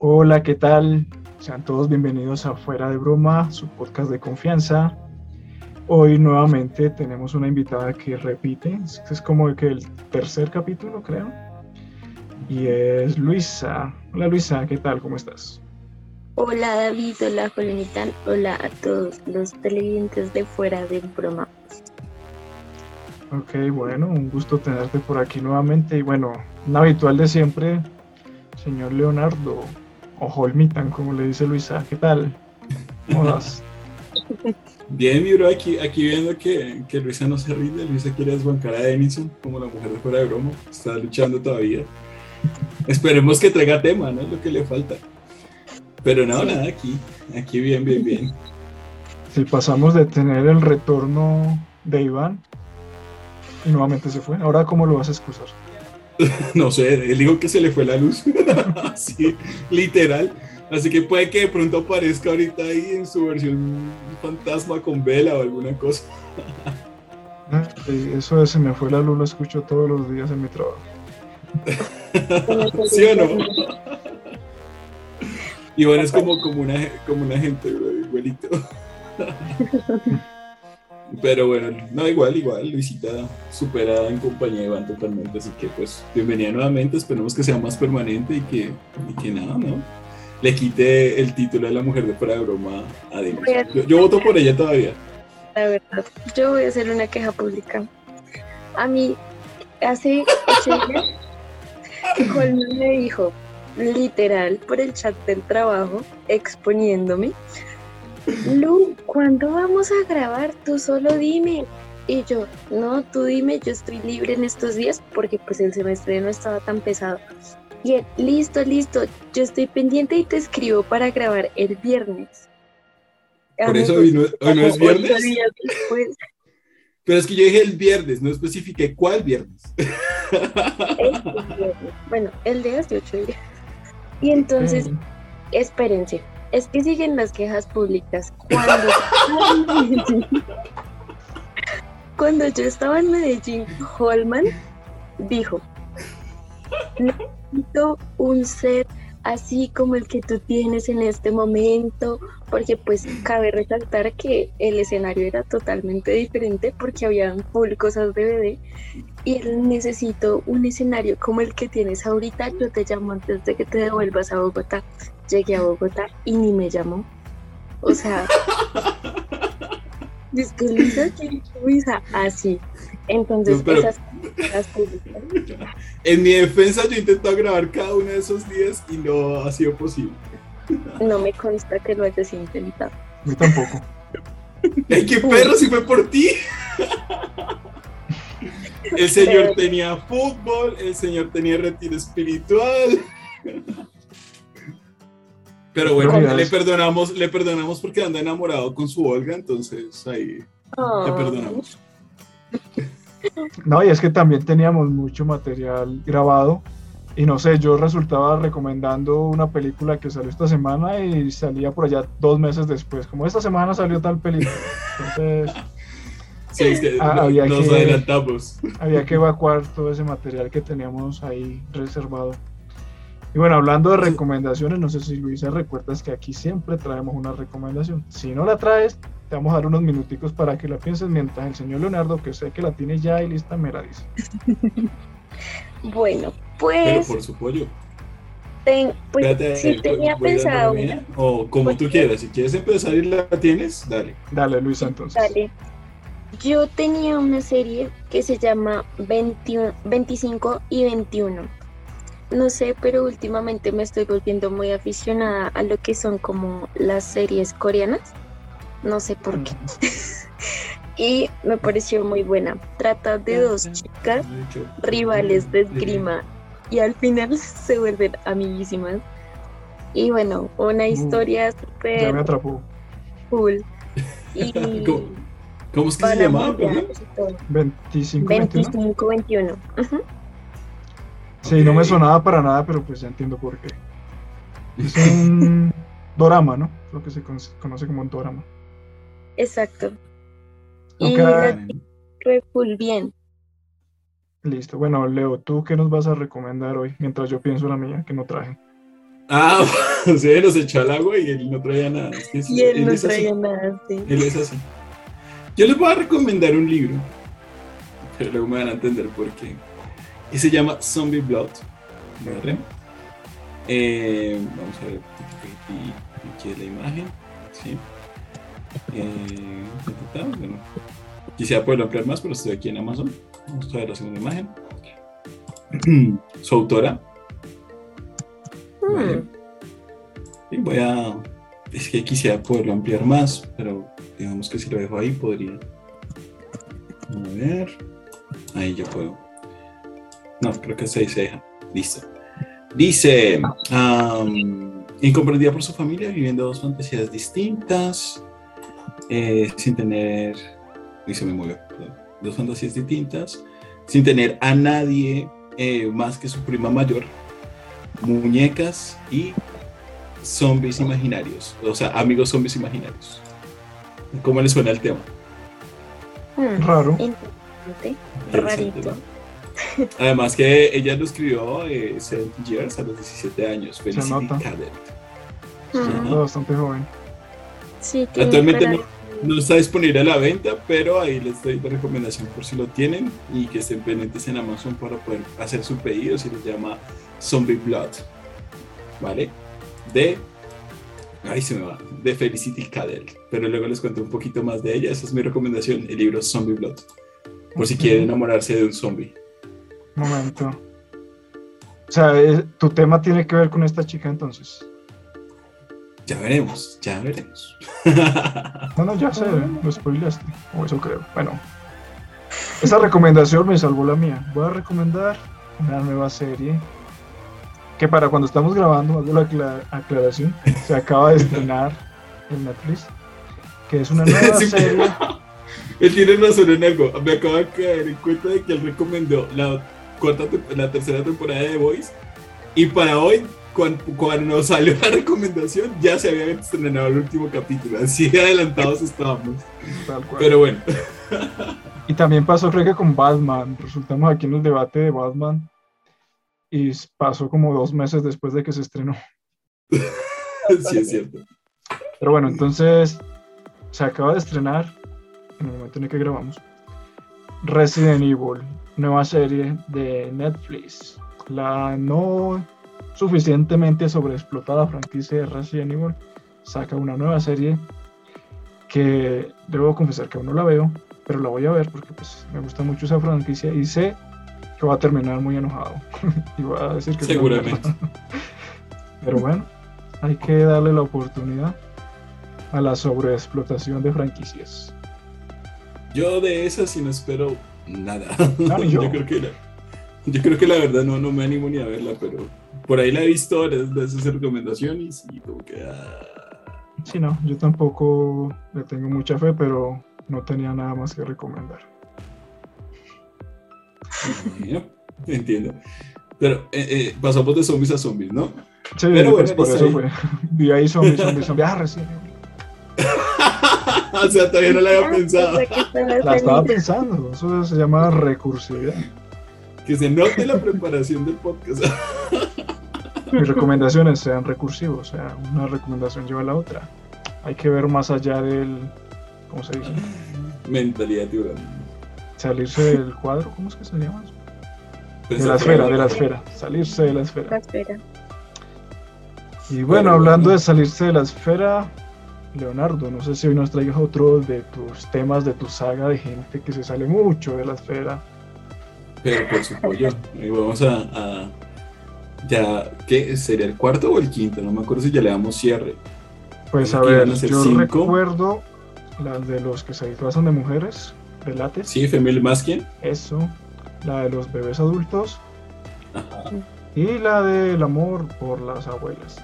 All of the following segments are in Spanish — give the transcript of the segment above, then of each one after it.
Hola, ¿qué tal? Sean todos bienvenidos a Fuera de Broma, su podcast de confianza. Hoy nuevamente tenemos una invitada que repite, es como que el tercer capítulo, creo. Y es Luisa. Hola Luisa, ¿qué tal? ¿Cómo estás? Hola David, hola Julianita, hola a todos los televidentes de Fuera de Broma. Ok, bueno, un gusto tenerte por aquí nuevamente. Y bueno, un habitual de siempre, señor Leonardo, o Holmitan, como le dice Luisa. ¿Qué tal? ¿Cómo vas? Bien, mi bro, aquí, aquí viendo que, que, Luisa no se rinde. Luisa quiere desbancar a Denison como la mujer de fuera de broma. Está luchando todavía. Esperemos que traiga tema, ¿no? Es lo que le falta. Pero no, nada, aquí. Aquí bien, bien, bien. Si pasamos de tener el retorno de Iván y nuevamente se fue, ¿ahora cómo lo vas a excusar? no sé, él dijo que se le fue la luz. Así, literal. Así que puede que de pronto aparezca ahorita ahí en su versión fantasma con vela o alguna cosa. Eso de se me fue la luz lo escucho todos los días en mi trabajo. ¿Sí o no? Y bueno, es como, como, una, como una gente, igualito. Pero bueno, no, igual, igual, Luisita superada en compañía de Iván totalmente, así que pues bienvenida nuevamente, esperemos que sea más permanente y que, y que nada, ¿no? Le quite el título de la mujer de fuera de broma a Dino. Yo, yo, voto por ella todavía. La verdad, yo voy a hacer una queja pública. A mí, hace ocho días, Colman me dijo, literal, por el chat del trabajo, exponiéndome, Lu, ¿cuándo vamos a grabar? Tú solo dime. Y yo, no, tú dime, yo estoy libre en estos días porque pues el semestre no estaba tan pesado. Y él, listo, listo, yo estoy pendiente y te escribo para grabar el viernes. Por eso hoy no, es viernes. Pero es que yo dije el viernes, no especifique cuál viernes. Bueno, el de hace ocho días. Y entonces, espérense, es que siguen las quejas públicas. Cuando, cuando yo estaba en Medellín, Holman dijo, necesito un set así como el que tú tienes en este momento, porque pues cabe resaltar que el escenario era totalmente diferente porque había full cosas de bebé y él necesito un escenario como el que tienes ahorita, yo te llamo antes de que te devuelvas a Bogotá llegué a Bogotá y ni me llamó. O sea, es que Luisa, así. Entonces, esas En mi defensa, yo intento grabar cada uno de esos días y no ha sido posible. No me consta que lo hayas intentado. Yo tampoco. ¡Ay, qué perro! Si fue por ti. El señor tenía fútbol, el señor tenía retiro espiritual. Pero bueno, le perdonamos, le perdonamos porque anda enamorado con su Olga, entonces ahí le ah. perdonamos. No, y es que también teníamos mucho material grabado. Y no sé, yo resultaba recomendando una película que salió esta semana y salía por allá dos meses después. Como esta semana salió tal película. Entonces. Sí, es que ah, había nos que, adelantamos. Había que evacuar todo ese material que teníamos ahí reservado. Y bueno, hablando de recomendaciones, no sé si Luisa recuerdas que aquí siempre traemos una recomendación. Si no la traes, te vamos a dar unos minuticos para que la pienses mientras el señor Leonardo, que sé que la tiene ya y lista, me la dice. bueno, pues... Pero por su pollo. pues sí tenía pensado O como tú quieras, si quieres empezar y la tienes, dale. Dale, Luisa, entonces. Dale. Yo tenía una serie que se llama 25 y 21 no sé, pero últimamente me estoy volviendo muy aficionada a lo que son como las series coreanas. No sé por qué. y me pareció muy buena. Trata de dos chicas rivales de esgrima y al final se vuelven amiguísimas. Y bueno, una historia súper. Ya me atrapó. Cool. Y ¿Cómo, es que se llama? 25 25 21. Sí, no me sonaba para nada, pero pues ya entiendo por qué. Es un dorama, ¿no? Lo que se conoce como un dorama. Exacto. Y fue full bien. Listo. Bueno, Leo, ¿tú qué nos vas a recomendar hoy? Mientras yo pienso la mía, que no traje. Ah, o sea, nos echó al agua y él no traía nada. Es Y él no así. traía nada, sí. Él es así. Yo les voy a recomendar un libro, pero luego me van a entender por qué. Y se llama Zombie Blood. Eh, vamos a ver. Aquí, es la imagen. ¿sí? Eh, quisiera poderlo ampliar más, pero estoy aquí en Amazon. Vamos a ver la segunda imagen. Su autora. Y voy a. Es que quisiera poderlo ampliar más, pero digamos que si lo dejo ahí podría. A ver. Ahí ya puedo. No, creo que se se deja. Listo. Dice. incomprendida por su familia, viviendo dos fantasías distintas. eh, sin tener. Y se me movió. perdón. Dos fantasías distintas. Sin tener a nadie eh, más que su prima mayor. Muñecas y zombies imaginarios, o sea, amigos zombies imaginarios. ¿Cómo les suena el tema? mm, Raro. Interesante. Interesante, Rarito. Además que ella lo escribió eh, 70 years a los 17 años, Felicity. Cadet. Mm, Ajá. Bastante joven. Sí, tiene Actualmente no, no está disponible a la venta, pero ahí les doy la recomendación por si lo tienen y que estén pendientes en Amazon para poder hacer su pedido, si les llama Zombie Blood, ¿vale? De, ahí se me va, de Felicity Cadell, pero luego les cuento un poquito más de ella, esa es mi recomendación, el libro Zombie Blood, por si quieren enamorarse de un zombie. Momento. O sea, tu tema tiene que ver con esta chica entonces. Ya veremos, ya veremos. No, no, ya sé, lo spoileaste. O eso creo. Bueno, esa recomendación me salvó la mía. Voy a recomendar una nueva serie que para cuando estamos grabando, hago la acla- aclaración, se acaba de estrenar en Netflix, que es una nueva Sí. serie. Él tiene razón en algo. Me acabo de caer en cuenta de que él recomendó la, cuarta, la tercera temporada de The Voice. Y para hoy, cuando, cuando salió la recomendación, ya se había estrenado el último capítulo. Así de adelantados estábamos. tal cual. Pero bueno, Y también pasó, creo que con Batman. Resultamos aquí en el debate de Batman. Y pasó como dos meses después de que se estrenó. sí es cierto. Pero bueno, entonces se acaba de estrenar, en el momento en el que grabamos, Resident Evil, nueva serie de Netflix. La no suficientemente sobreexplotada franquicia de Resident Evil saca una nueva serie que debo confesar que aún no la veo, pero la voy a ver porque pues, me gusta mucho esa franquicia y sé que va a terminar muy enojado. y voy a decir que Seguramente. Pero bueno, hay que darle la oportunidad a la sobreexplotación de franquicias. Yo de esas sí no espero nada. Ni yo. creo que la, yo creo que la verdad no, no me animo ni a verla, pero por ahí la he visto, les das esas recomendaciones y como que... ah, Sí, no, yo tampoco le tengo mucha fe, pero no tenía nada más que recomendar. Bueno, entiendo. Pero eh, eh, pasamos de zombies a zombies, ¿no? Sí, Pero pues bueno, por listo eso ahí. fue. Vi ahí zombies, zombies, zombies. Ah, recién. o sea, todavía no la había pensado. La estaba pensando, eso se llama recursividad. Que se note la preparación del podcast. Mis recomendaciones sean recursivos, o sea, una recomendación lleva a la otra. Hay que ver más allá del, ¿cómo se dice? Mentalidad tiburón. Salirse del cuadro, ¿cómo es que se llama? eso? De la esfera, de la esfera, salirse de la esfera. La espera. Y bueno, Bueno, hablando bueno. de salirse de la esfera, Leonardo, no sé si hoy nos traigas otro de tus temas, de tu saga de gente que se sale mucho de la esfera. Pero por su pollo. Y vamos a, a- Ya, ¿qué? ¿Sería el cuarto o el quinto? No me acuerdo si ya le damos cierre. Pues a Aquí ver, a yo cinco. recuerdo las de los que se disfrazan de mujeres, de látex, Sí, Femil Maskin. eso, la de los bebés adultos Ajá. y la del amor por las abuelas.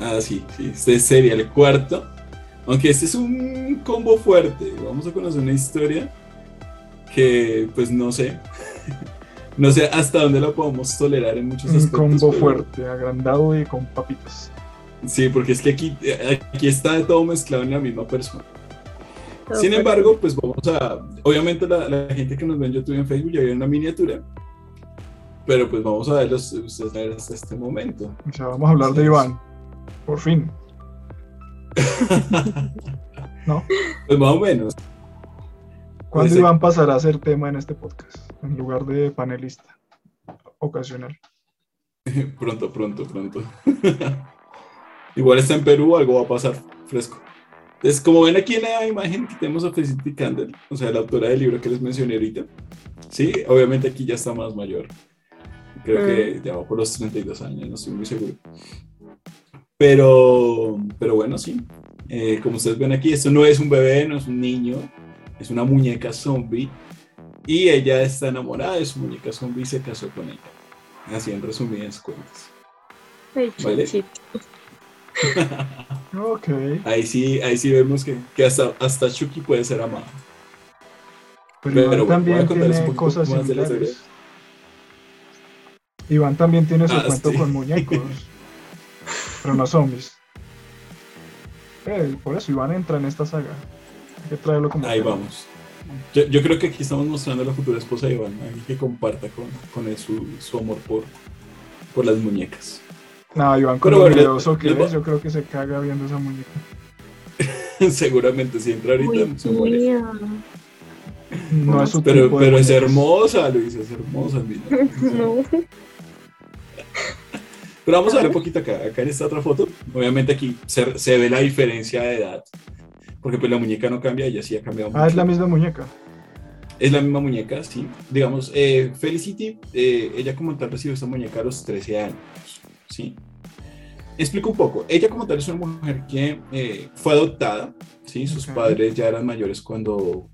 Ah, sí, sí. Este sería el cuarto. Aunque este es un combo fuerte. Vamos a conocer una historia que, pues no sé. No sé hasta dónde la podemos tolerar en muchos Un aspectos. combo pero- fuerte, agrandado y con papitas. Sí, porque es que aquí, aquí está de todo mezclado en la misma persona. Todo Sin fuerte. embargo, pues vamos a. Obviamente, la, la gente que nos ve en YouTube y en Facebook ya vio una miniatura. Pero pues vamos a verlos ustedes hasta este momento. O sea, vamos a hablar de Iván. Por fin. ¿No? Pues más o menos. ¿Cuándo Pues, Iván pasará a ser tema en este podcast? En lugar de panelista ocasional. Pronto, pronto, pronto. Igual está en Perú, algo va a pasar fresco. Entonces, como ven aquí en la imagen que tenemos a Felicity Candle, o sea, la autora del libro que les mencioné ahorita. Sí, obviamente aquí ya está más mayor. Creo que ya va por los 32 años, no estoy muy seguro. Pero, pero bueno, sí. Eh, como ustedes ven aquí, esto no es un bebé, no es un niño, es una muñeca zombie. Y ella está enamorada de su muñeca zombie y se casó con ella. Así en resumidas cuentas. Vale. Ahí sí, ahí sí vemos que, que hasta, hasta Chucky puede ser amado. Pero, Pero Iván también tiene cosas similares. Iván también tiene su Ah, cuento sí. con muñecos, pero no zombies. Eh, por eso Iván entra en esta saga. Hay que traerlo como Ahí tema. vamos. Yo, yo creo que aquí estamos mostrando a la futura esposa de Iván, alguien que comparta con, con él su, su amor por, por las muñecas. No, Iván, con Pero lo que les es, yo creo que se caga viendo esa muñeca. Seguramente si entra ahorita Uy, se muere. tía. No es su Pero, tipo pero es hermosa, Luis, es hermosa. mira. No. Pero vamos a ver un poquito acá, acá en esta otra foto. Obviamente aquí se, se ve la diferencia de edad. Porque pues la muñeca no cambia, ella sí ha cambiado mucho. Ah, es la misma muñeca. Es la misma muñeca, sí. Digamos, eh, Felicity, eh, ella como tal recibió esta muñeca a los 13 años, ¿sí? Explico un poco. Ella como tal es una mujer que eh, fue adoptada, ¿sí? Sus padres ya eran mayores cuando,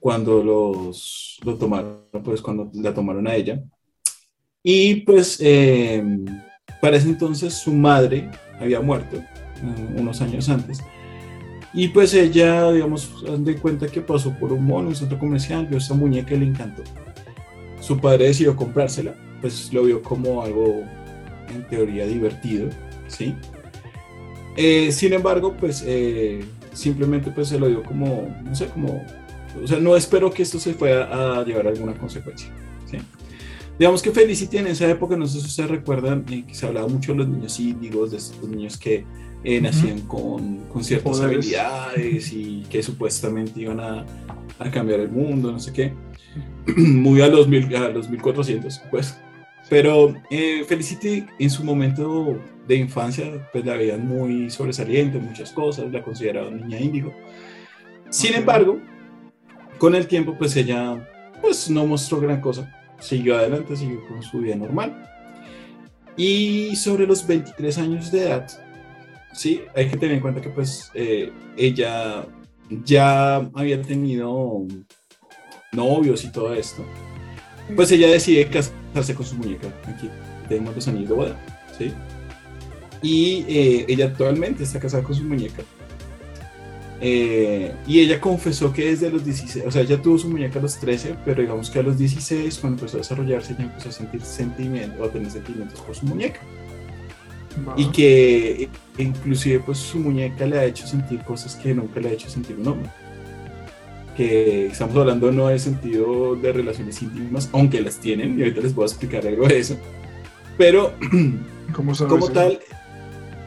cuando los, lo tomaron, pues cuando la tomaron a ella. Y pues eh, para ese entonces su madre había muerto eh, unos años antes. Y pues ella, digamos, haz de cuenta que pasó por un mono, un centro comercial, vio esta muñeca y le encantó. Su padre decidió comprársela, pues lo vio como algo en teoría divertido, ¿sí? Eh, sin embargo, pues eh, simplemente pues se lo dio como, no sé, como, o sea, no espero que esto se fuera a llevar a alguna consecuencia. Digamos que Felicity en esa época, no sé si ustedes recuerdan, eh, que se hablaba mucho de los niños índigos, de estos niños que eh, nacían con, con ciertas Poderes. habilidades y que supuestamente iban a, a cambiar el mundo, no sé qué. Muy a los, mil, a los 1400, pues. Pero eh, Felicity en su momento de infancia, pues la veían muy sobresaliente en muchas cosas, la consideraban niña índigo. Sin embargo, con el tiempo, pues ella pues no mostró gran cosa. Siguió adelante, siguió con su vida normal. Y sobre los 23 años de edad, sí, hay que tener en cuenta que pues eh, ella ya había tenido novios y todo esto. Pues ella decide casarse con su muñeca. Aquí tenemos los anillos de boda, ¿sí? Y eh, ella actualmente está casada con su muñeca. Eh, y ella confesó que desde los 16, o sea, ella tuvo su muñeca a los 13, pero digamos que a los 16, cuando empezó a desarrollarse, ella empezó a sentir sentimientos, o a tener sentimientos por su muñeca. Y que eh, inclusive pues su muñeca le ha hecho sentir cosas que nunca le ha hecho sentir un hombre. Que estamos hablando no de sentido de relaciones íntimas, aunque las tienen, y ahorita les voy a explicar algo de eso. Pero ¿Cómo sabes como eso? tal,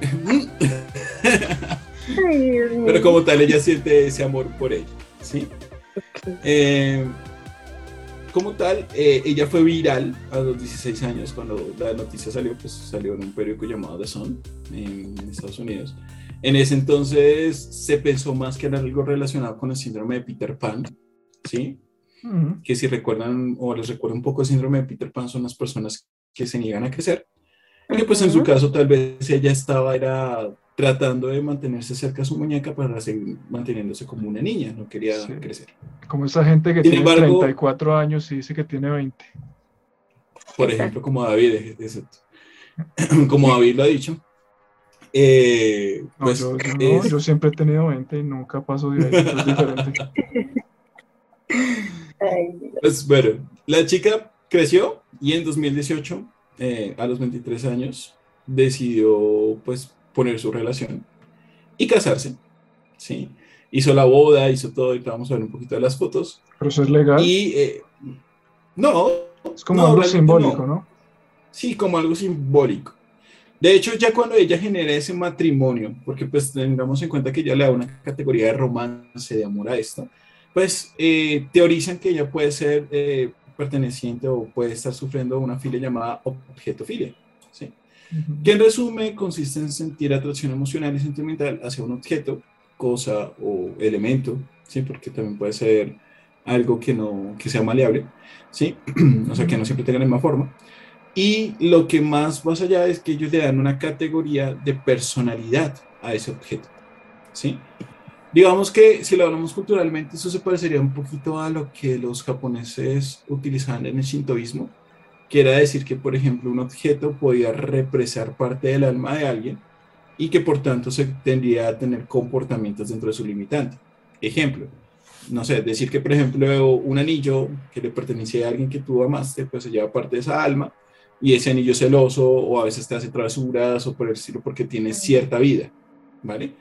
Ay, pero como tal ella siente ese amor por ella, ¿sí? Ok. Eh, como tal, eh, ella fue viral a los 16 años cuando la noticia salió, pues salió en un periódico llamado The Sun en Estados Unidos. En ese entonces se pensó más que era algo relacionado con el síndrome de Peter Pan, ¿sí? Que si recuerdan o les recuerda un poco el síndrome de Peter Pan son las personas que se niegan a crecer. Y que pues en su caso tal vez ella estaba era tratando de mantenerse cerca a su muñeca para seguir manteniéndose como una niña, no quería Sí. crecer. Como esa gente que Sin tiene embargo- 34 años y dice que tiene 20. Por ejemplo, como David, exacto. como David lo ha dicho. eh, No, pues, yo, yo no, es- yo siempre he tenido 20 y nunca paso de ahí. es diferente. Pues, bueno, la chica creció y en 2018, eh, a los 23 años, decidió pues poner su relación y casarse. ¿sí? Hizo la boda, hizo todo, y te vamos a ver un poquito de las fotos. Pero eso es legal. Y eh, no, Es como no, algo simbólico, no. ¿no? Sí, como algo simbólico. De hecho, ya cuando ella genera ese matrimonio, porque pues tengamos en cuenta que ella le da una categoría de romance, de amor a esto, pues eh, teorizan que ella puede ser eh, perteneciente o puede estar sufriendo una filia llamada objetofilia, ¿sí? Que en resumen consiste en sentir atracción emocional y sentimental hacia un objeto, cosa o elemento, ¿sí? porque también puede ser algo que, no, que sea maleable, ¿sí? o sea, que no siempre tenga la misma forma. Y lo que más más allá es que ellos le dan una categoría de personalidad a ese objeto, ¿sí? Digamos que si lo hablamos culturalmente, eso se parecería un poquito a lo que los japoneses utilizaban en el shintoísmo, que era decir que, por ejemplo, un objeto podía represar parte del alma de alguien y que por tanto se tendría a tener comportamientos dentro de su limitante. Ejemplo, no sé, decir que, por ejemplo, un anillo que le pertenecía a alguien que tú amaste, pues se lleva parte de esa alma y ese anillo celoso o a veces te hace travesuras o por el porque tiene cierta vida, ¿vale?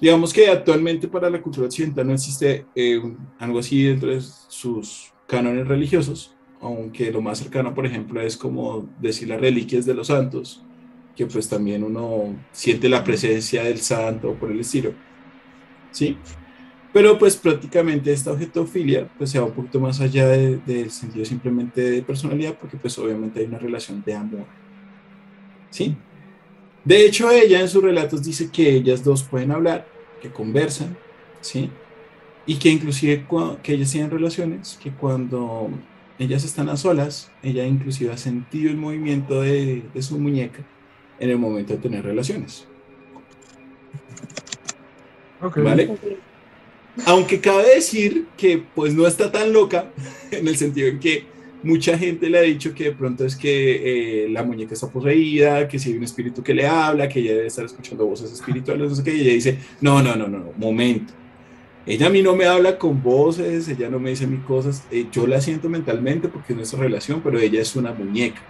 Digamos que actualmente para la cultura occidental no existe eh, algo así dentro de sus cánones religiosos, aunque lo más cercano, por ejemplo, es como decir las reliquias de los santos, que pues también uno siente la presencia del santo por el estilo, ¿sí? Pero pues prácticamente esta objetofilia pues se va un poquito más allá de- del sentido simplemente de personalidad, porque pues obviamente hay una relación de amor, ¿sí? De hecho, ella en sus relatos dice que ellas dos pueden hablar, que conversan, ¿sí? Y que inclusive que ellas tienen relaciones, que cuando ellas están a solas, ella inclusive ha sentido el movimiento de, de su muñeca en el momento de tener relaciones, Ok. ¿vale? Aunque cabe decir que pues no está tan loca, en el sentido en que mucha gente le ha dicho que de pronto es que eh, la muñeca está poseída, que si hay un espíritu que le habla, que ella debe estar escuchando voces espirituales, no sé qué, y ella dice, no, no, no, no, no, momento. Ella a mí no me habla con voces, ella no me dice mis cosas, eh, yo la siento mentalmente porque es nuestra relación, pero ella es una muñeca.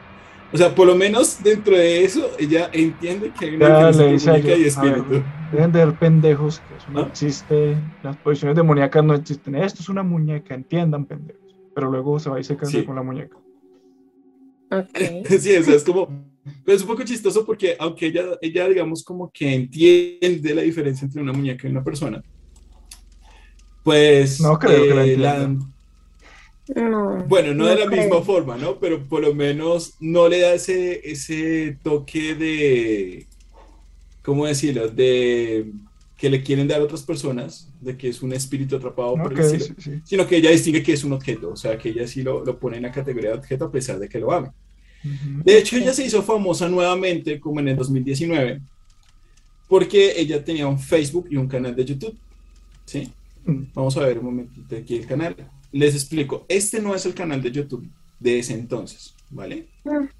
O sea, por lo menos dentro de eso, ella entiende que hay una muñeca y ellos, a ver, espíritu. deben de ver pendejos, que eso no ¿Ah? existe, las posiciones demoníacas no existen. Esto es una muñeca, entiendan, pendejos. Pero luego se va y se casa Sí. con la muñeca. Ok. Sí, o sea, es como, pero es un poco chistoso porque aunque ella, ella, digamos, como que entiende la diferencia entre una muñeca y una persona, pues... No creo que la eh. No. bueno, no, de la creo. misma forma, ¿no? Pero por lo menos no le da ese, ese toque de, ¿cómo decirlo? De que le quieren dar a otras personas, de que es un espíritu atrapado por el estilo, sí, sí. sino que ella distingue que es un objeto, o sea, que ella sí lo, lo pone en la categoría de objeto a pesar de que lo ame. De hecho, ella se hizo famosa nuevamente como en el 2019 porque ella tenía un Facebook y un canal de YouTube. ¿Sí? Vamos a ver un momentito aquí el canal. Les explico. Este no es el canal de YouTube de ese entonces, ¿vale?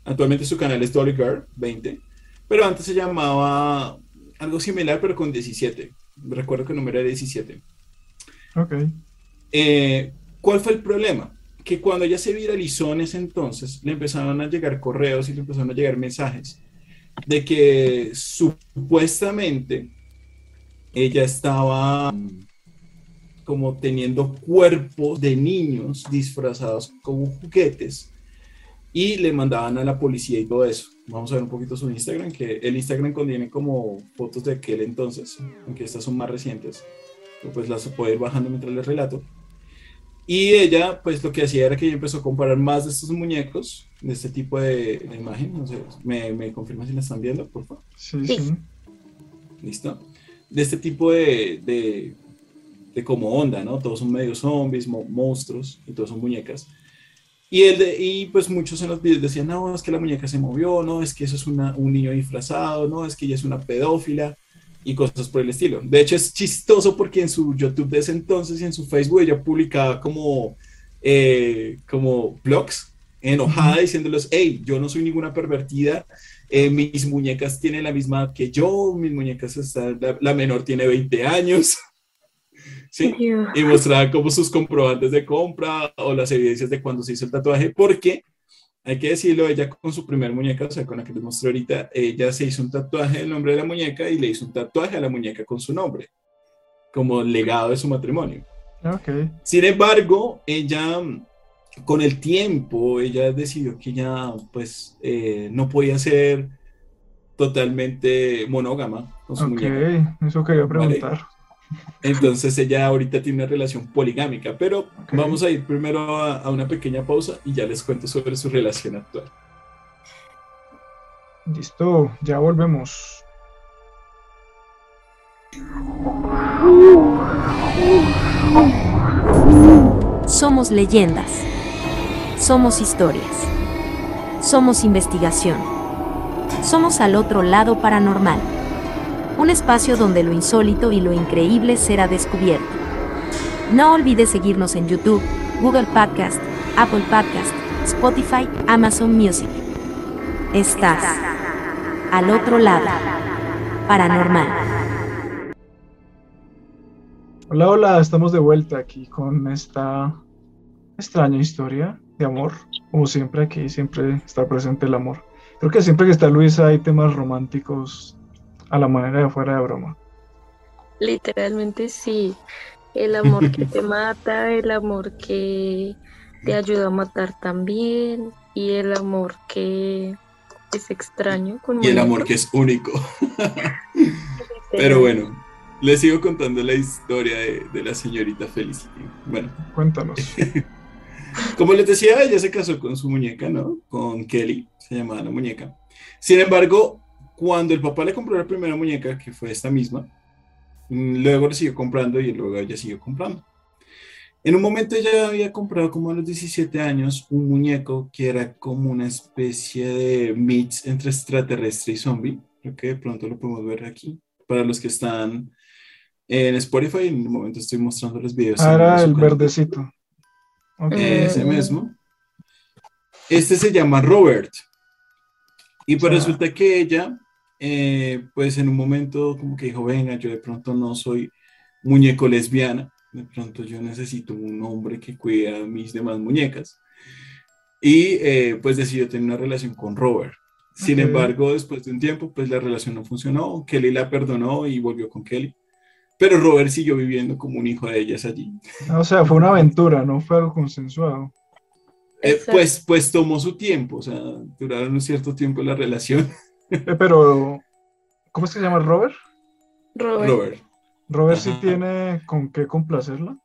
Actualmente su canal es Dolly Girl 20, pero antes se llamaba algo similar, pero con 17. Recuerdo que el número era 17. Ok. Eh, ¿Cuál fue el problema? Que cuando ella se viralizó en ese entonces, le empezaron a llegar correos y le empezaron a llegar mensajes de que supuestamente ella estaba mm, como teniendo cuerpos de niños disfrazados como juguetes y le mandaban a la policía y todo eso. Vamos a ver un poquito su Instagram, que el Instagram contiene como fotos de aquel entonces, aunque estas son más recientes, pero pues las puedo ir bajando mientras les relato. Y ella, pues lo que hacía era que ella empezó a comparar más de estos muñecos, de este tipo de, de imagen. No sé, ¿me, me confirma si la están viendo, por favor? Sí, Sí. sí. ¿Listo? De este tipo de, de, de como onda, ¿no? Todos son medio zombies, mo- monstruos, y todos son muñecas. Y, el de- y pues muchos en los videos decían, no, es que la muñeca se movió, no, es que eso es una- un niño disfrazado, no, es que ella es una pedófila y cosas por el estilo. De hecho es chistoso porque en su YouTube de ese entonces y en su Facebook ella publicaba como, eh, como blogs enojada diciéndoles, hey, yo no soy ninguna pervertida, eh, mis muñecas tienen la misma edad que yo, mis muñecas están, la, la menor tiene 20 años. ¿Sí? Y mostraba como sus comprobantes de compra o las evidencias de cuando se hizo el tatuaje, porque hay que decirlo, ella con su primer muñeca, o sea, con la que les mostré ahorita, ella se hizo un tatuaje del nombre de la muñeca y le hizo un tatuaje a la muñeca con su nombre, como legado de su matrimonio. Ok. Sin embargo, ella con el tiempo ella decidió que ya pues eh, no podía ser totalmente monógama con su Ok, muñeca. eso quería preguntar. Entonces ella ahorita tiene una relación poligámica, pero vamos a ir primero a, a una pequeña pausa y ya les cuento sobre su relación actual. Listo, ya volvemos. Somos leyendas. Somos historias. Somos investigación. Somos al otro lado paranormal. Un espacio donde lo insólito y lo increíble será descubierto. No olvides seguirnos en YouTube, Google Podcast, Apple Podcast, Spotify, Amazon Music. Estás al otro lado paranormal. Hola, hola, estamos de vuelta aquí con esta extraña historia de amor. Como siempre aquí, siempre está presente el amor. Creo que siempre que está Luisa hay temas románticos a la manera de fuera de broma. Literalmente sí. El amor que te mata, el amor que te ayuda a matar también, y el amor que es extraño. con Y el amor que es único. Pero bueno, les sigo contando la historia de, de la señorita Felicity. Bueno, Cuéntanos. como les decía, ella se casó con su muñeca, ¿no? Con Kelly, se llamaba la muñeca. Sin embargo, cuando el papá le compró la primera muñeca, que fue esta misma, mm, luego le siguió comprando y luego ella siguió comprando. En un momento ella había comprado como a los 17 años un muñeco que era como una especie de mix entre extraterrestre y zombie. Creo que de pronto lo podemos ver aquí. Para los que están en Spotify, en el momento estoy mostrando los videos. Ah, su el verdecito. Ok. Ese Mm. mismo. Este se llama Robert. Y pues resulta que ella, eh, pues en un momento como que dijo, venga, yo de pronto no soy muñeco lesbiana, de pronto yo necesito un hombre que cuide a mis demás muñecas. Y eh, pues decidió tener una relación con Robert. Sin embargo, después de un tiempo, pues la relación no funcionó. Kelly la perdonó y volvió con Kelly. Pero Robert siguió viviendo como un hijo de ellas allí. O sea, fue una aventura, no fue algo consensuado. Eh, pues, pues tomó su tiempo, o sea, duraron un cierto tiempo la relación. Eh, pero, ¿cómo es que se llama Robert? Robert, Robert, Robert sí tiene con qué complacerla.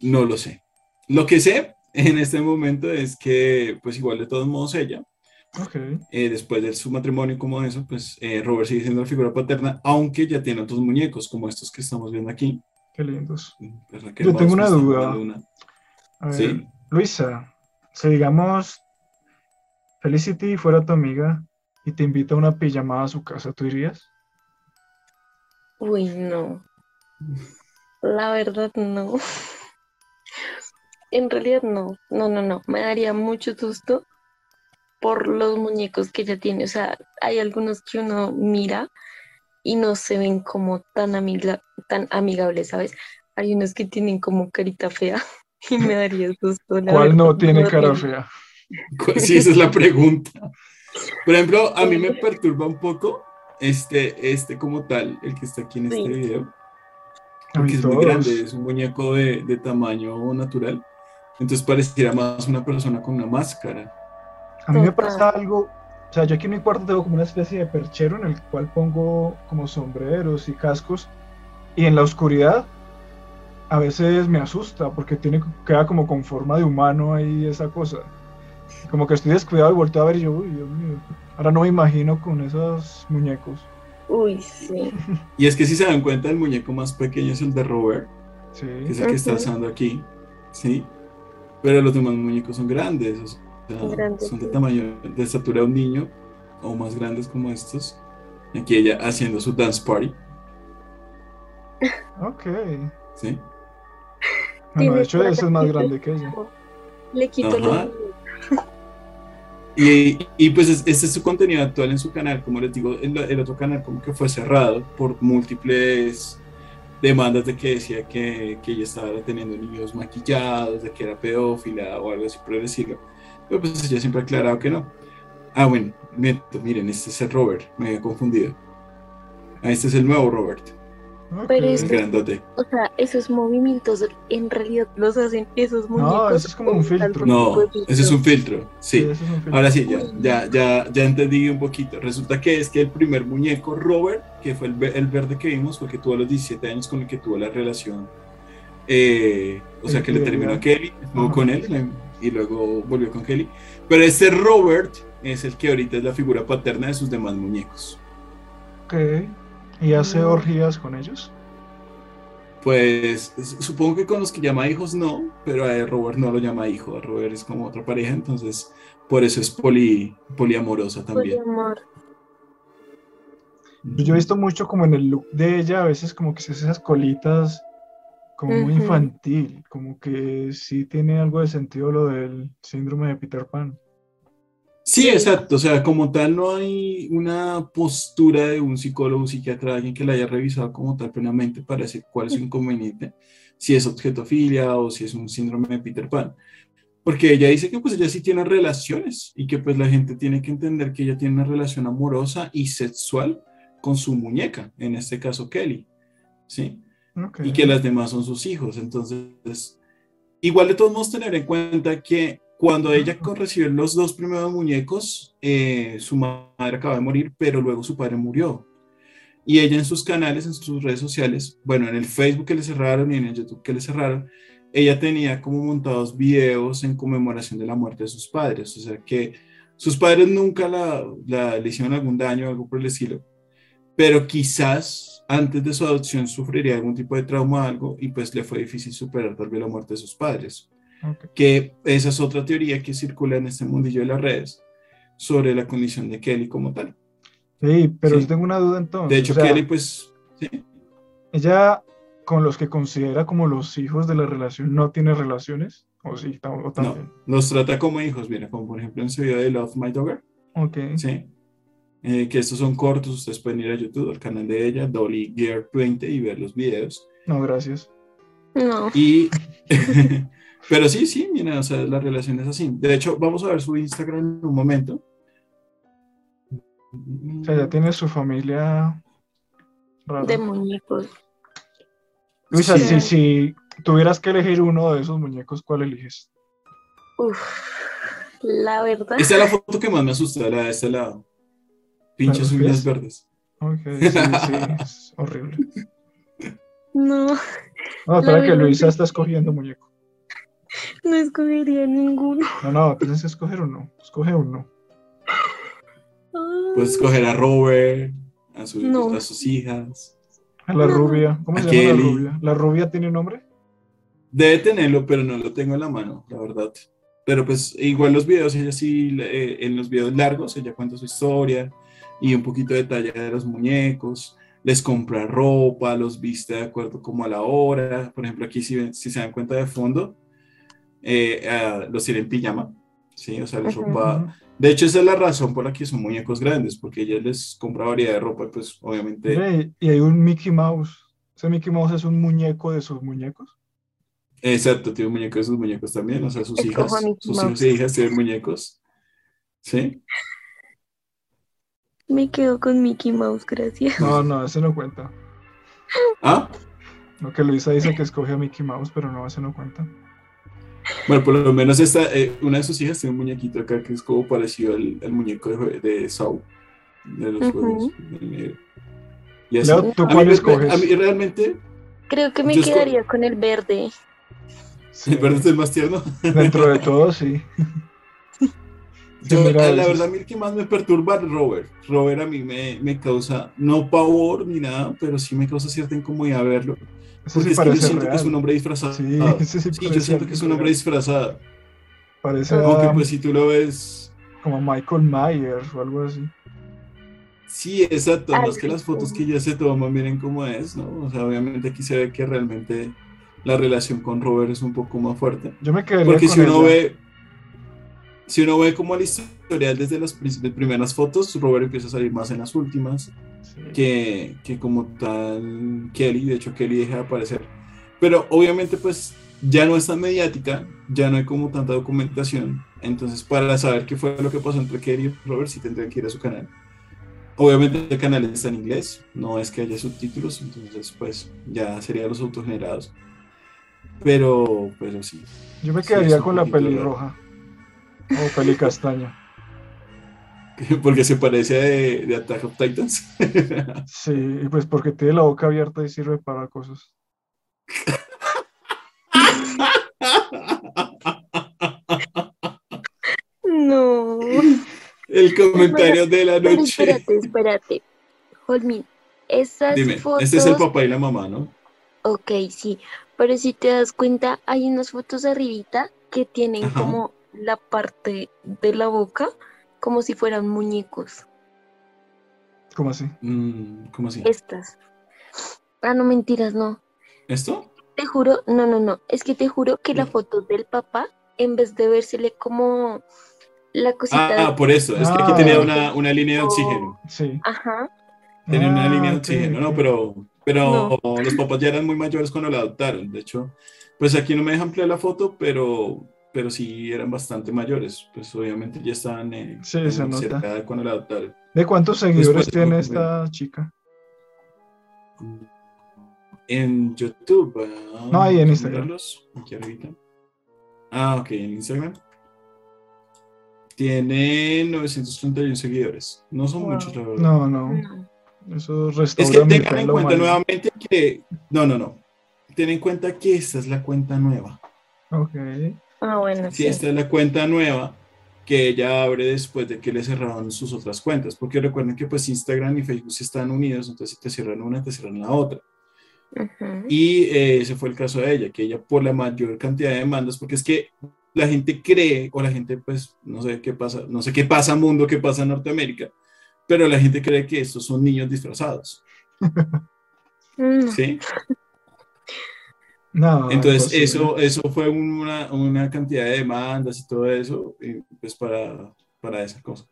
no lo sé. Lo que sé en este momento es que, pues igual de todos modos ella, eh, después de su matrimonio y como eso, pues eh, Robert sigue siendo la figura paterna, aunque ya tiene otros muñecos como estos que estamos viendo aquí. Qué lindos. ¿verdad? Que Yo tengo una duda. A ver, Sí. Luisa, si digamos Felicity fuera tu amiga y te invita a una pijamada a su casa, ¿tú irías? Uy, no. La verdad, no. En realidad, no. No, no, no. Me daría mucho susto por los muñecos que ella tiene. O sea, hay algunos que uno mira y no se ven como tan, amiga, tan amigables, ¿sabes? Hay unos que tienen como carita fea y me daría susto. la ¿Cuál no tiene cara fea? Sí, esa es la pregunta. Por ejemplo, a mí me perturba un poco este, este como tal, el que está aquí en este Sí. video. A porque es muy grande, es un muñeco de, de tamaño natural. Entonces pareciera más una persona con una máscara. A mí me pasa algo, o sea, yo aquí en mi cuarto tengo como una especie de perchero en el cual pongo como sombreros y cascos y en la oscuridad a veces me asusta porque tiene, queda como con forma de humano ahí esa cosa. Como que estoy descuidado y volteo a ver y yo, uy, Dios mío. Ahora no me imagino con esos muñecos. Uy, sí. Y es que si se dan cuenta, el muñeco más pequeño es el de Robert, Sí. que es el que está usando aquí. ¿sí? Pero los demás muñecos son grandes, o sea, Grandes, son de sí. tamaño, de estatura de un niño, o más grandes como estos. Aquí ella haciendo su dance party. Ok. ¿sí? Bueno, de hecho ese es más de- grande que ella. Le quito Ajá. Y, y, pues es- este es su contenido actual en su canal, como les digo, el, el otro canal como que fue cerrado por múltiples demandas de que decía que, que ella estaba teniendo niños maquillados, de que era pedófila o algo así por el estilo. Pero pues ella siempre ha aclarado que no. Ah, bueno, miento, miren, este es el Robert, me había confundido. Ah, este es el nuevo Robert. Pero es grandote. O sea, esos movimientos en realidad los hacen esos muñecos. eso es como un filtro. No, ese es un filtro? Sí. eso es un filtro. Ahora sí, ya, ya, ya, ya entendí un poquito. Resulta que es que el primer muñeco, Robert, que fue el, el verde que vimos, fue que tuvo a los 17 años con el que tuvo la relación. eh, o sea, que le terminó a Kelly, estuvo Ajá. con él y luego volvió con Kelly. Pero este Robert es el que ahorita es la figura paterna de sus demás muñecos. Ok. ¿Y hace orgías con ellos? Pues supongo que con los que llama hijos no, pero a Robert no lo llama hijo. A Robert es como otra pareja, entonces por eso es poli, poliamorosa también. Poliamor. Pues Yo he visto mucho como en el look de ella, a veces como que se hace esas colitas como muy infantil, como que sí tiene algo de sentido lo del síndrome de Peter Pan. Sí, Sí. exacto. O sea, como tal, no hay una postura de un psicólogo, un psiquiatra, alguien que la haya revisado como tal plenamente para decir cuál es su inconveniente, si es objetofilia o si es un síndrome de Peter Pan. Porque ella dice que pues ella sí tiene relaciones y que pues la gente tiene que entender que ella tiene una relación amorosa y sexual con su muñeca, en este caso Kelly, ¿sí? Y que las demás son sus hijos. Entonces, igual de todos modos tener en cuenta que cuando ella recibió los dos primeros muñecos, eh, su madre acaba de morir, pero luego su padre murió. Y ella en sus canales, en sus redes sociales, bueno, en el Facebook que le cerraron y en el YouTube que le cerraron, ella tenía como montados videos en conmemoración de la muerte de sus padres. O sea que sus padres nunca la, la- le hicieron algún daño o algo por el estilo, pero quizás antes de su adopción sufriría algún tipo de trauma o algo y pues le fue difícil superar tal vez la muerte de sus padres. Ok. Que esa es otra teoría que circula en este mundillo de las redes sobre la condición de Kelly como tal. Sí, pero Sí. yo tengo una duda entonces. De hecho, o sea, Kelly pues... ¿sí? ella con los que considera como los hijos de la relación no tiene relaciones, o sí, o también. No, los trata como hijos, mira, como por ejemplo en ese video de Love My Dogger, Ok. ¿sí? Eh, que estos son cortos, ustedes pueden ir a YouTube, al canal de ella, Dolly Gear 20 y ver los videos. No, gracias. No. Y, pero sí, sí, mira, o sea, la relación es así. De hecho, vamos a ver su Instagram en un momento. O sea, ya tiene su familia rara. De muñecos. Luisa, Sí. si, si tuvieras que elegir uno de esos muñecos, ¿cuál eliges? Uf. La verdad. Esta es la foto que más me asusta, la de este lado. Pinches ¿Los uñas verdes. Ok, sí, sí, es horrible. No, No, espera que Luisa está escogiendo muñeco. No escogería ninguno. No, no, tienes que escoger uno. Escoge uno. Ay, Puedes escoger a Robert, a, sus- No. a sus hijas. A la No. rubia. ¿Cómo A se llama la Kelly. rubia? ¿La rubia tiene nombre? Debe tenerlo, pero no lo tengo en la mano, la verdad. Pero pues igual los videos, ella sí, eh, en los videos largos, ella cuenta su historia y un poquito de detalle de los muñecos, les compra ropa, los viste de acuerdo como a la hora. Por ejemplo, aquí si, ven- si se dan cuenta de fondo, eh, los tiene en pijama, ¿sí? O sea, les Ujú. ropa... De hecho, esa es la razón por la que son muñecos grandes, porque ella les compra variedad de ropa y pues obviamente... Y hay un Mickey Mouse. Ese Mickey Mouse es un muñeco de sus muñecos. Exacto, tiene muñecos de sus muñecos también, o sea, sus hijas, sus hijos e hijas tienen muñecos. ¿Sí? Me quedo con Mickey Mouse, gracias. No, no, ese no cuenta. Ah, Lo que Luisa dice que escoge a Mickey Mouse, pero no, ese no cuenta. Bueno, por lo menos esta, eh, una de sus hijas tiene un muñequito acá que es como parecido al, al muñeco de, de Saw, de los juegos. negro. Y así. Leo, ¿tú A mí, escoges? a mí realmente, Creo que me quedaría con el verde. Sí, el verde es el más tierno. Dentro de todo, sí. Yo, eh, la veces- verdad, a mí el que más me perturba es Robert. Robert a mí me, me causa, no pavor ni nada, pero sí me causa cierta incomodidad verlo. Ese Porque sí es que yo parece siento que es un hombre disfrazado. Sí, ese sí Sí, yo siento que es un hombre disfrazado. Parece Aunque a- pues si tú lo ves, como Michael Myers o algo así. sí, exacto, Ay, más que las fotos que ya se toman, miren cómo es, ¿no? O sea, obviamente aquí se ve que realmente la relación con Robert es un poco más fuerte. Yo me quedaría Porque con si uno ella. ve, si uno ve como el historial desde las prim- primeras fotos, Robert empieza a salir más en las últimas. Sí. que, que como tal Kelly, de hecho Kelly deja de aparecer. Pero obviamente pues ya no es tan mediática, ya no hay como tanta documentación, entonces para saber qué fue lo que pasó entre Kelly y Robert sí tendrían que ir a su canal. Obviamente el canal está en inglés, no es que haya subtítulos, entonces pues ya serían los autogenerados. Pero, pero sí. Yo me Sí, quedaría un con la poquito peli raro. roja. O peli castaña. Porque se parece a de, de Attack of Titans. Sí, y pues porque tiene la boca abierta y sirve para cosas. No. El comentario de la noche. espérate, espérate. Holmin, esas Dime, fotos. este es el papá y la mamá, ¿no? Ok, sí. Pero si te das cuenta, hay unas fotos arribita que tienen Ajá. como la parte de la boca como si fueran muñecos. ¿Cómo así? Mm, ¿Cómo así? Estas. Ah, no, mentiras, no. ¿Esto? Te juro, no, no, no. Es que te juro que la No. foto del papá, en vez de vérsele como la cosita Ah, de- por eso. Es que Ah. aquí tenía una, una línea de oxígeno. Sí. Ajá. Tenía una Ah, línea de oxígeno, ¿no? Pero, pero los papás ya eran muy mayores cuando la adoptaron. De hecho, pues aquí no me deja ampliar la foto, pero, pero sí eran bastante mayores. Pues obviamente ya estaban eh, Sí, en se nota. cierta edad cuando la adoptaron. ¿De cuántos seguidores Después, tiene esta chica? En YouTube. ah, No, ahí en Instagram. aquí. Ah, ok, en Instagram. Tiene 931 seguidores. No son Wow. muchos, la verdad. No, no. Eso Es que tengan en cuenta nuevamente que. No, no, no. Ten en cuenta que esta es la cuenta nueva. Ok. Ah, bueno, Sí, sí. esta es la cuenta nueva que ella abre después de que le cerraron sus otras cuentas. Porque recuerden que pues Instagram y Facebook están unidos, entonces si te cierran una, te cierran la otra. Ujú. Y eh, ese fue el caso de ella, que ella por la mayor cantidad de demandas, porque es que la gente cree, o la gente pues no sé qué pasa, no sé qué pasa mundo, qué pasa en Norteamérica, pero la gente cree que estos son niños disfrazados, Mm, ¿sí? No, Entonces eso, eso fue una, una cantidad de demandas y todo eso, y, pues para, para esa cosa.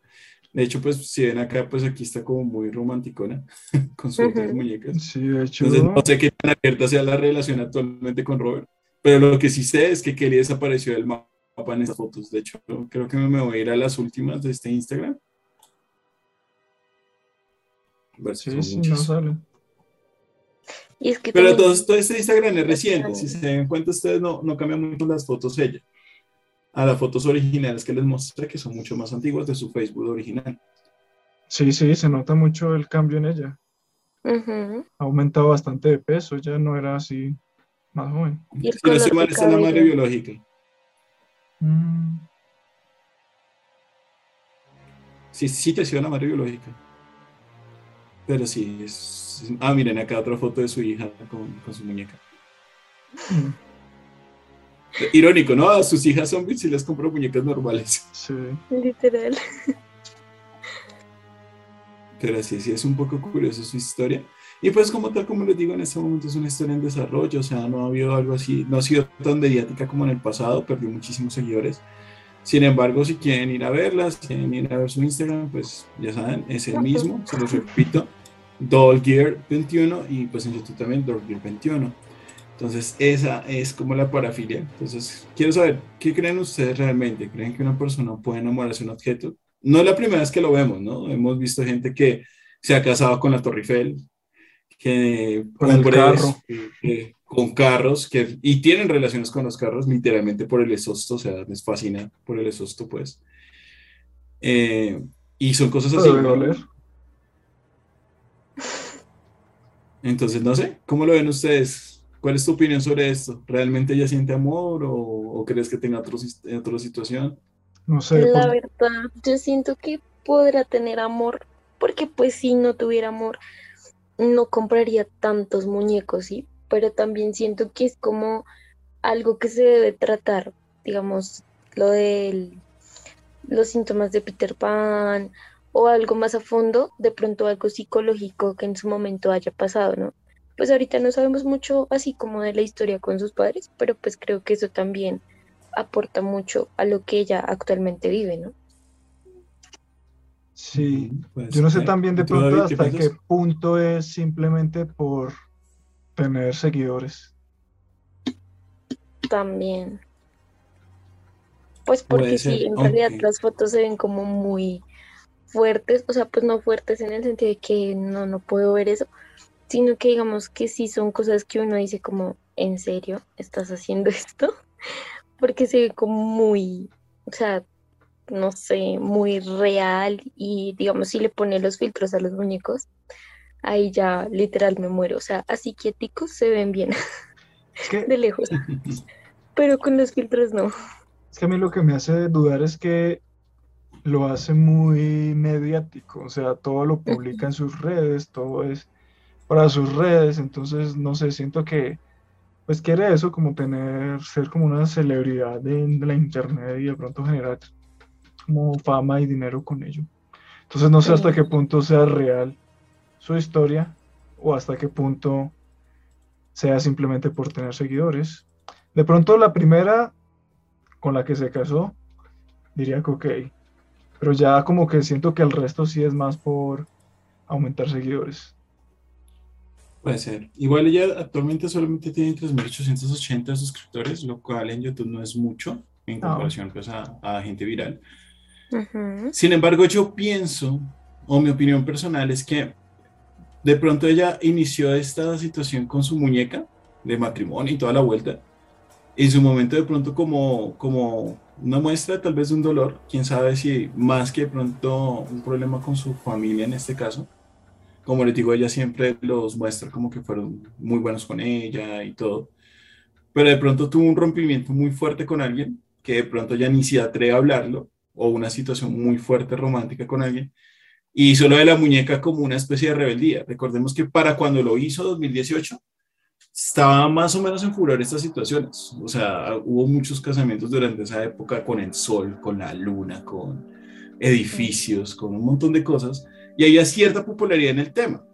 De hecho, pues si ven acá, pues aquí está como muy romanticona con sus Ujú. muñecas. Sí, de hecho. Entonces no sé qué tan abierta sea la relación actualmente con Robert. Pero lo que sí sé es que Kelly desapareció del mapa en estas fotos. De hecho, creo que me voy a ir a las últimas de este Instagram. A ver si Sí, sí, no sale. Y es que Pero también- todo, todo este Instagram es reciente. Si se dan cuenta, ustedes no, no cambian mucho las fotos ella. A las fotos originales que les mostré, que son mucho más antiguas de su Facebook original. Sí, sí, se nota mucho el cambio en ella. Ha aumentado bastante de peso, ya no era así más joven. Y Si no color mal, es la madre biológica. Mm, Sí, sí te sido la madre biológica. Pero sí, es... Ah, miren, acá otra foto de su hija con, con su muñeca. Irónico, ¿no? A sus hijas zombies sí les compro muñecas normales. sí. Literal. Pero sí, sí, es un poco curioso su historia. Y pues como tal, como les digo, en este momento es una historia en desarrollo, o sea, no ha habido algo así, no ha sido tan mediática como en el pasado, perdió muchísimos seguidores. Sin embargo, si quieren ir a verlas, si quieren ir a ver su Instagram, pues ya saben, es el mismo, se los repito, Dollgear21 y pues en YouTube también Dollgear21. Entonces, esa es como la parafilia. Entonces, quiero saber, ¿qué creen ustedes realmente? ¿Creen que una persona puede enamorarse de un objeto? No es la primera vez que lo vemos, ¿no? Hemos visto gente que se ha casado con la Torre Eiffel, que Con el carro. eh, eh, con carros, que, y tienen relaciones con los carros, literalmente por el exhausto, o sea, les fascina por el exhausto, pues. Eh, y son cosas así, ¿no? Entonces, no sé, ¿cómo lo ven ustedes? ¿Cuál es tu opinión sobre esto? ¿Realmente ella siente amor o, o crees que tenga otro, otra situación? No sé, La por- verdad, yo siento que podrá tener amor, porque pues si no tuviera amor, no compraría tantos muñecos, ¿sí? Pero también siento que es como algo que se debe tratar, digamos, lo de los síntomas de Peter Pan o algo más a fondo, de pronto algo psicológico que en su momento haya pasado, ¿no? Pues ahorita no sabemos mucho así como de la historia con sus padres, pero pues creo que eso también aporta mucho a lo que ella actualmente vive, ¿no? sí. Puede Yo no sé también de ¿Y tú, pronto David, hasta qué punto es simplemente por tener seguidores. También. Pues porque ser, sí, en realidad las fotos se ven como muy, fuertes, o sea, pues no fuertes en el sentido de que no, no puedo ver eso, sino que digamos que sí son cosas que uno dice como, ¿en serio estás haciendo esto? Porque se ve como muy, o sea, no sé, muy real y digamos si le pone los filtros a los muñecos, ahí ya literal me muero, o sea, así quieticos se ven bien de lejos, pero con los filtros no. Es que a mí lo que me hace dudar es que lo hace muy mediático, o sea, todo lo publica en sus redes, todo es para sus redes, entonces no sé, siento que pues quiere eso como tener, ser como una celebridad de, la internet y de pronto generar como fama y dinero con ello. Entonces no sé hasta qué punto sea real su historia o hasta qué punto sea simplemente por tener seguidores. De pronto la primera con la que se casó, diría que ok, pero ya como que siento que el resto sí es más por aumentar seguidores. Puede ser. Igual ella actualmente solamente tiene 3.880 suscriptores, lo cual en YouTube no es mucho en ah. comparación pues, a, gente viral. Sin embargo, yo pienso, o mi opinión personal es que de pronto ella inició esta situación con su muñeca de matrimonio y toda la vuelta. En su momento de pronto como, como una muestra tal vez de un dolor, quién sabe si más que pronto un problema con su familia en este caso. Como les digo, ella siempre los muestra como que fueron muy buenos con ella y todo. Pero de pronto tuvo un rompimiento muy fuerte con alguien, que de pronto ya ni se atreve a hablarlo, o una situación muy fuerte romántica con alguien, y hizo lo de la muñeca como una especie de rebeldía. Recordemos que para cuando lo hizo 2018, estaba más o menos en furor estas situaciones. O sea, hubo muchos casamientos durante esa época con el sol, con la luna, con edificios, con un montón de cosas, y había cierta popularidad en el tema.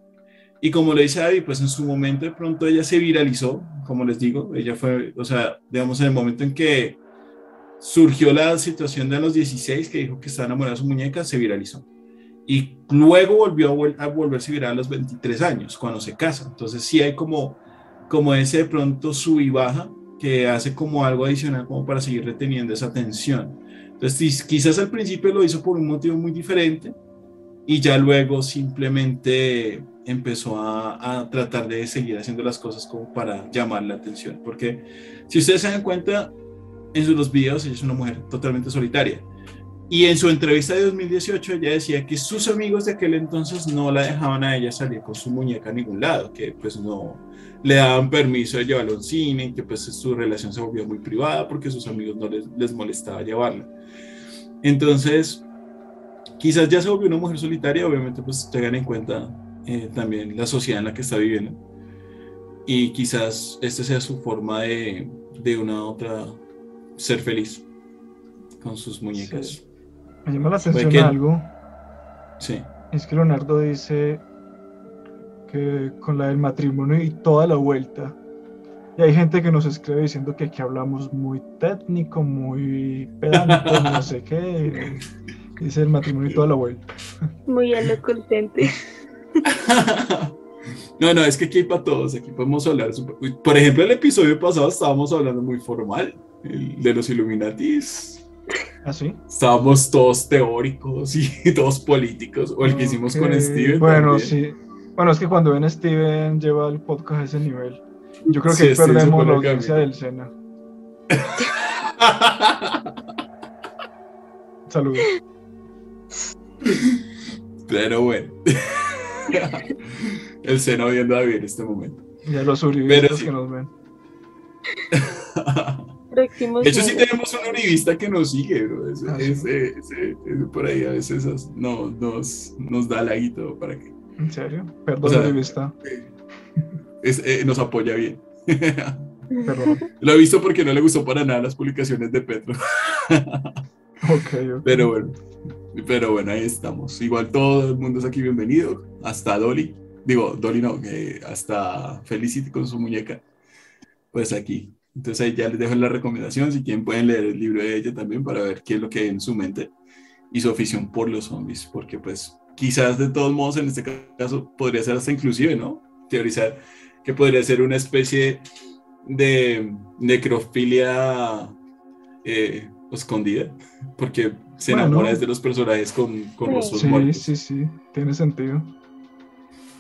Y como le dice David, pues en su momento de pronto ella se viralizó, como les digo, ella fue, o sea, digamos, en el momento en que surgió la situación de los 16, que dijo que estaba enamorada de su muñeca, se viralizó. Y luego volvió a, volverse viral a los 23 años, cuando se casa. Entonces sí hay como como ese de pronto sub y baja que hace como algo adicional como para seguir reteniendo esa atención. Entonces quizás al principio lo hizo por un motivo muy diferente y ya luego simplemente empezó a, a, tratar de seguir haciendo las cosas como para llamar la atención. Porque si ustedes se dan cuenta, en sus videos ella es una mujer totalmente solitaria. Y en su entrevista de 2018 ella decía que sus amigos de aquel entonces no la dejaban a ella salir con su muñeca a ningún lado, que pues no, le daban permiso de llevarlo al cine, que pues su relación se volvió muy privada porque sus amigos no les, les molestaba llevarla. Entonces, quizás ya se volvió una mujer solitaria, obviamente pues tengan en cuenta eh, también la sociedad en la que está viviendo. Y quizás esta sea su forma de, de una otra ser feliz con sus muñecas. Me llama la atención algo. Sí. Es que Leonardo dice con la del matrimonio y toda la vuelta. Y hay gente que nos escribe diciendo que aquí hablamos muy técnico, muy pedante, no sé qué. Dice el matrimonio y toda la vuelta. Muy contente No, no, es que aquí hay para todos, aquí podemos hablar. Por ejemplo, el episodio pasado estábamos hablando muy formal, el de los Illuminatis. ¿Ah, sí? Estábamos todos teóricos y todos políticos, o el que hicimos con Steven. Bueno, sí, bueno, es que cuando ven Steven lleva el podcast a ese nivel. Yo creo que perdemos la audiencia del Sena. Saludos. Pero bueno. el Sena viendo a David en este momento. Ya los uribistas que nos ven. de hecho, sí tenemos un uribista que nos sigue, bro. Ah, ese, por ahí a veces no, nos, nos da laguito para que ¿En serio? Perdón, vista. Eh, nos apoya bien. Perdón. Lo he visto porque no le gustó para nada las publicaciones de Petro. okay, Pero bueno, pero bueno, ahí estamos. Igual todo el mundo es aquí bienvenido. Hasta Dolly. Digo, Dolly no, hasta Felicity con su muñeca. Pues aquí. Entonces ahí ya les dejo la recomendación. Si quieren pueden leer el libro de ella también para ver qué es lo que hay en su mente y su afición por los zombies. Porque pues quizás de todos modos en este caso podría ser hasta inclusive, ¿no? Teorizar que podría ser una especie de necrofilia, eh, escondida, porque se Bueno. enamora de los personajes con, con Sí. rostros Sí, muertos. sí, sí, tiene sentido.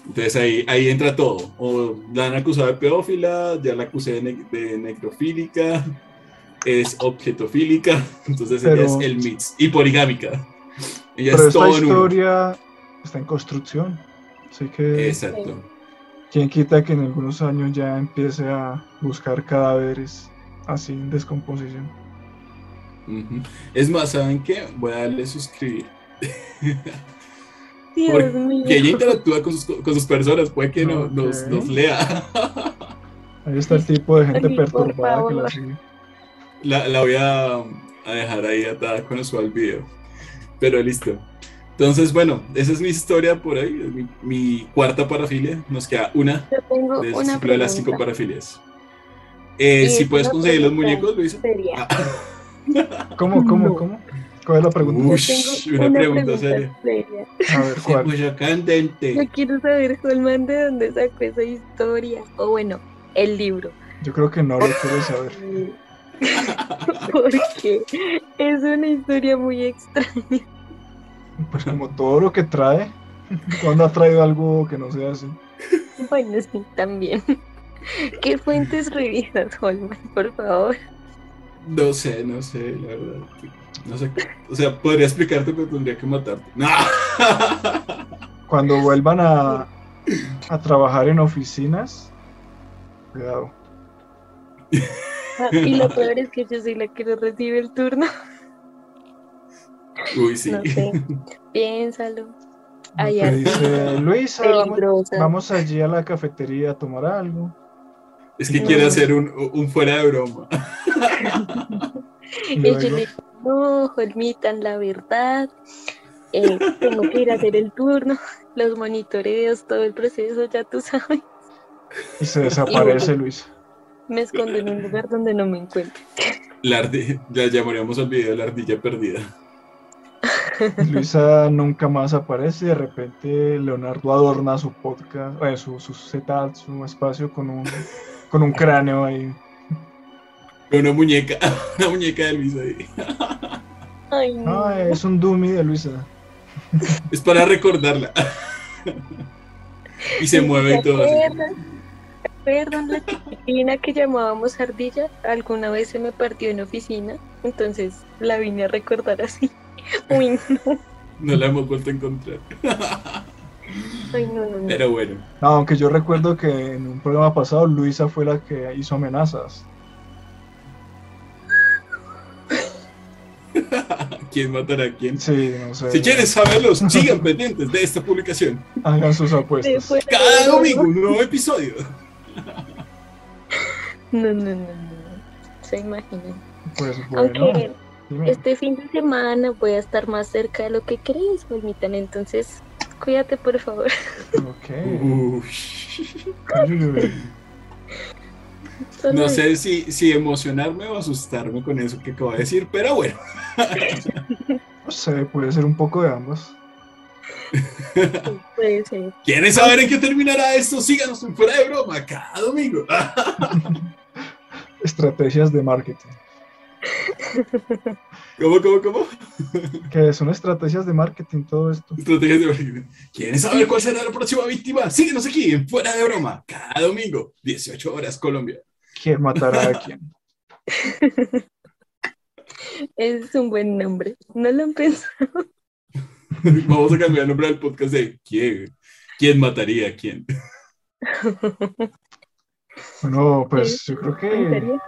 Entonces ahí, ahí entra todo. O la han acusado de pedófila, ya la acusé de, ne- de necrofílica, es objetofílica, entonces ella es el mix. Y poligámica. Ella Pero es esta todo en uno. historia está en construcción. Así que Exacto. quién quita que en algunos años ya empiece a buscar cadáveres así en descomposición. Es más, ¿saben qué? Voy a darle suscribir. Dios mío. Porque ella interactúa con sus, con sus personas, puede que no- nos, Ok. nos lea. Ahí está el tipo de gente Ay, perturbada que la sigue. La, la voy a, a dejar ahí atada con su al video. Pero listo. Entonces, bueno, esa es mi historia por ahí, mi, mi cuarta parafilia. Nos queda una Yo tengo del una ciclo de las cinco parafilias. Eh, Y si es puedes conseguir los muñecos, Luisa. Seria. ¿Cómo, cómo, No. cómo? ¿Cuál es la pregunta? Uy, una pregunta seria. seria. A ver, ¿cuál? puso candente. Yo quiero saber, Holman, de dónde sacó esa historia. O bueno, el libro. Yo creo que no lo quiero saber. Porque es una historia muy extraña. Pues como todo lo que trae, cuando ha traído algo que no sea así. Bueno, sí, también. ¿Qué fuentes revisas, Holman? Por favor. No sé, no sé, la verdad. No sé. O sea, podría explicarte, pero tendría que matarte. No. Cuando vuelvan a, a trabajar en oficinas, cuidado. Ah, Y lo peor es que yo soy la que no recibe el turno. Uy, sí. No sé. Piénsalo. Algo dice, Luisa, vamos, vamos allí a la cafetería a tomar algo. Es que No. quiere hacer un, un fuera de broma. Y yo le no, Holmitan, la verdad, eh, tengo que ir a hacer el turno, los monitoreos, todo el proceso, ya tú sabes. y se desaparece Luisa. Me escondo en un lugar donde no me encuentro. La ardi- ya llamaríamos al video la ardilla perdida. Luisa nunca más aparece y de repente Leonardo adorna su podcast, eh, su, su setup, su espacio con un, con un cráneo ahí. Una muñeca, una muñeca de Luisa ahí. Ay, no. Es un dummy de Luisa. Es para recordarla. y se mueve y todo. Perdón, la chiquitina que llamábamos ardilla, alguna vez se me partió en oficina, entonces la vine a recordar así. Uy, no, No la hemos vuelto a encontrar. ay, no, no, no. Pero bueno. No, aunque yo recuerdo que en un programa pasado Luisa fue la que hizo amenazas. ¿Quién matará a quién? Sí, no sé. Si quieren saberlos, sigan pendientes de esta publicación. Hagan sus apuestas. Cada domingo un nuevo episodio. No, no, no, no. Se imaginan. Pues bueno, Aunque dime. este fin de semana voy a estar más cerca de lo que crees, Olmitan. Entonces, cuídate, por favor. Ok. No sé si, si emocionarme o asustarme con eso que acabo de decir, pero bueno. No sé, puede ser un poco de ambos. eso Puede ser. ¿Quieren saber en qué terminará esto? Síganos en Fuera de Broma cada domingo. Estrategias de marketing. ¿Cómo, cómo, cómo? Que son estrategias de marketing todo esto. Estrategias de marketing. ¿Quieren saber cuál será la próxima víctima? Síguenos aquí en Fuera de Broma cada domingo, 18 horas Colombia. ¿Quién matará a quién? Es un buen nombre. No lo han pensado. Vamos a cambiar el nombre del podcast de ¿Quién, quién mataría a quién? Bueno, pues yo creo ¿En que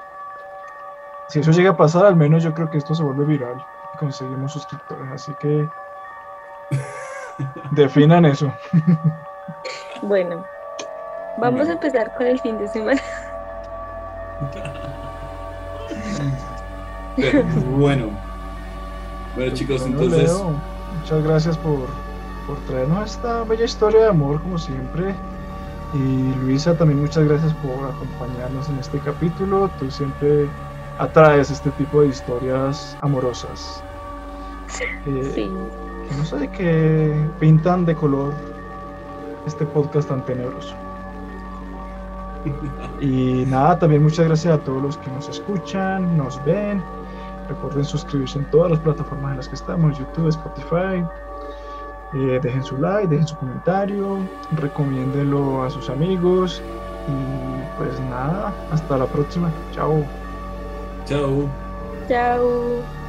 si eso llega a pasar, al menos yo creo que esto se vuelve viral y conseguimos suscriptores. Así que definan eso. Bueno, vamos a empezar con el fin de semana. Pero, bueno. Bueno chicos, Bueno, entonces... Leo, muchas gracias por, por traernos esta bella historia de amor, como siempre. Y Luisa, también muchas gracias por acompañarnos en este capítulo. Tú siempre atraes este tipo de historias amorosas. Eh, Sí. que no sé, que pintan de color este podcast tan tenebroso. Y nada, también muchas gracias a todos los que nos escuchan, nos ven Recuerden suscribirse en todas las plataformas en las que estamos, YouTube, Spotify. Eh, dejen su like, dejen su comentario, recomiéndenlo a sus amigos. Y pues nada, hasta la próxima. Chao. Chao. Chao.